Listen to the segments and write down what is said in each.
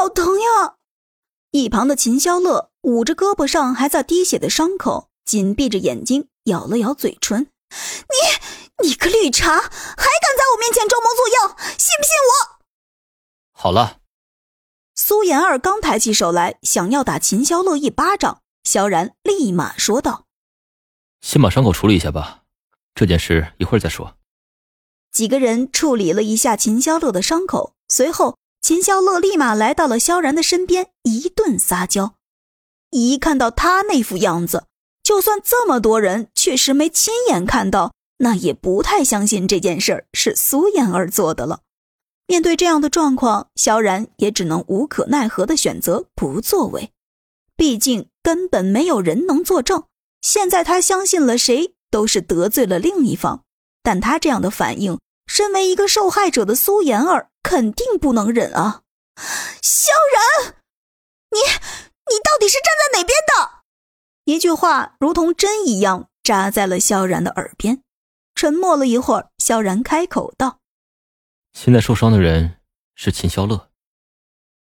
好疼呀！一旁的秦霄乐捂着胳膊上还在滴血的伤口，紧闭着眼睛，咬了咬嘴唇：“你，你个绿茶，还敢在我面前装模作样，信不信我？”好了。苏妍儿刚抬起手来，想要打秦霄乐一巴掌，萧然立马说道：“先把伤口处理一下吧，这件事一会儿再说。”几个人处理了一下秦霄乐的伤口，随后秦霄乐立马来到了萧然的身边，一顿撒娇。一看到他那副样子，就算这么多人确实没亲眼看到，那也不太相信这件事儿是苏妍儿做的了。面对这样的状况，萧然也只能无可奈何的选择不作为。毕竟根本没有人能作证，现在他相信了谁，都是得罪了另一方。但他这样的反应，身为一个受害者的苏妍儿肯定不能忍啊！萧然，你你到底是站在哪边的？一句话如同针一样扎在了萧然的耳边。沉默了一会儿，萧然开口道：“现在受伤的人是秦霄乐。”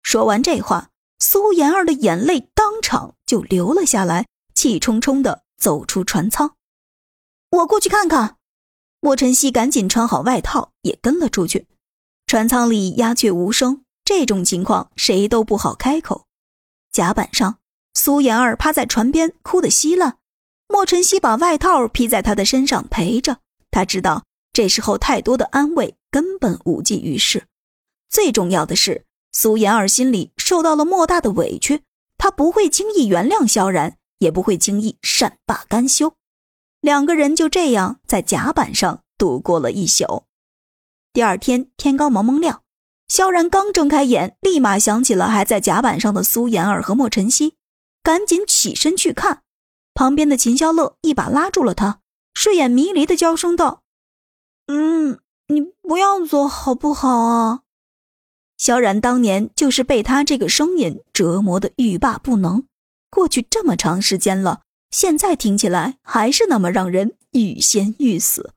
说完这话，苏妍儿的眼泪当场就流了下来，气冲冲的走出船舱。我过去看看。莫晨曦赶紧穿好外套，也跟了出去。船舱里鸦雀无声，这种情况谁都不好开口。甲板上，苏妍儿趴在船边哭得稀烂。莫晨曦把外套披在她的身上陪着。他知道这时候太多的安慰根本无济于事。最重要的是，苏妍儿心里受到了莫大的委屈，她不会轻易原谅萧然，也不会轻易善罢甘休。两个人就这样在甲板上度过了一宿。第二天天刚蒙蒙亮，萧然刚睁开眼，立马想起了还在甲板上的苏妍儿和莫晨曦，赶紧起身去看。旁边的秦霄乐一把拉住了他，睡眼迷离的娇声道：“嗯，你不要走好不好啊？”萧然当年就是被他这个声音折磨的欲罢不能，过去这么长时间了。现在听起来还是那么让人欲仙欲死，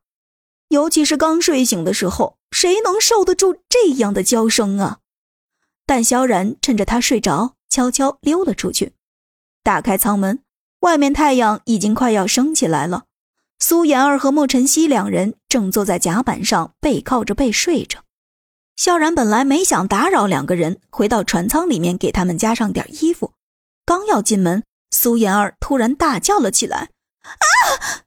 尤其是刚睡醒的时候，谁能受得住这样的娇声啊？但萧然趁着他睡着，悄悄溜了出去，打开舱门，外面太阳已经快要升起来了。苏妍儿和莫晨曦两人正坐在甲板上，背靠着背睡着。萧然本来没想打扰两个人，回到船舱里面给他们加上点衣服，刚要进门。苏妍儿突然大叫了起来：“啊！”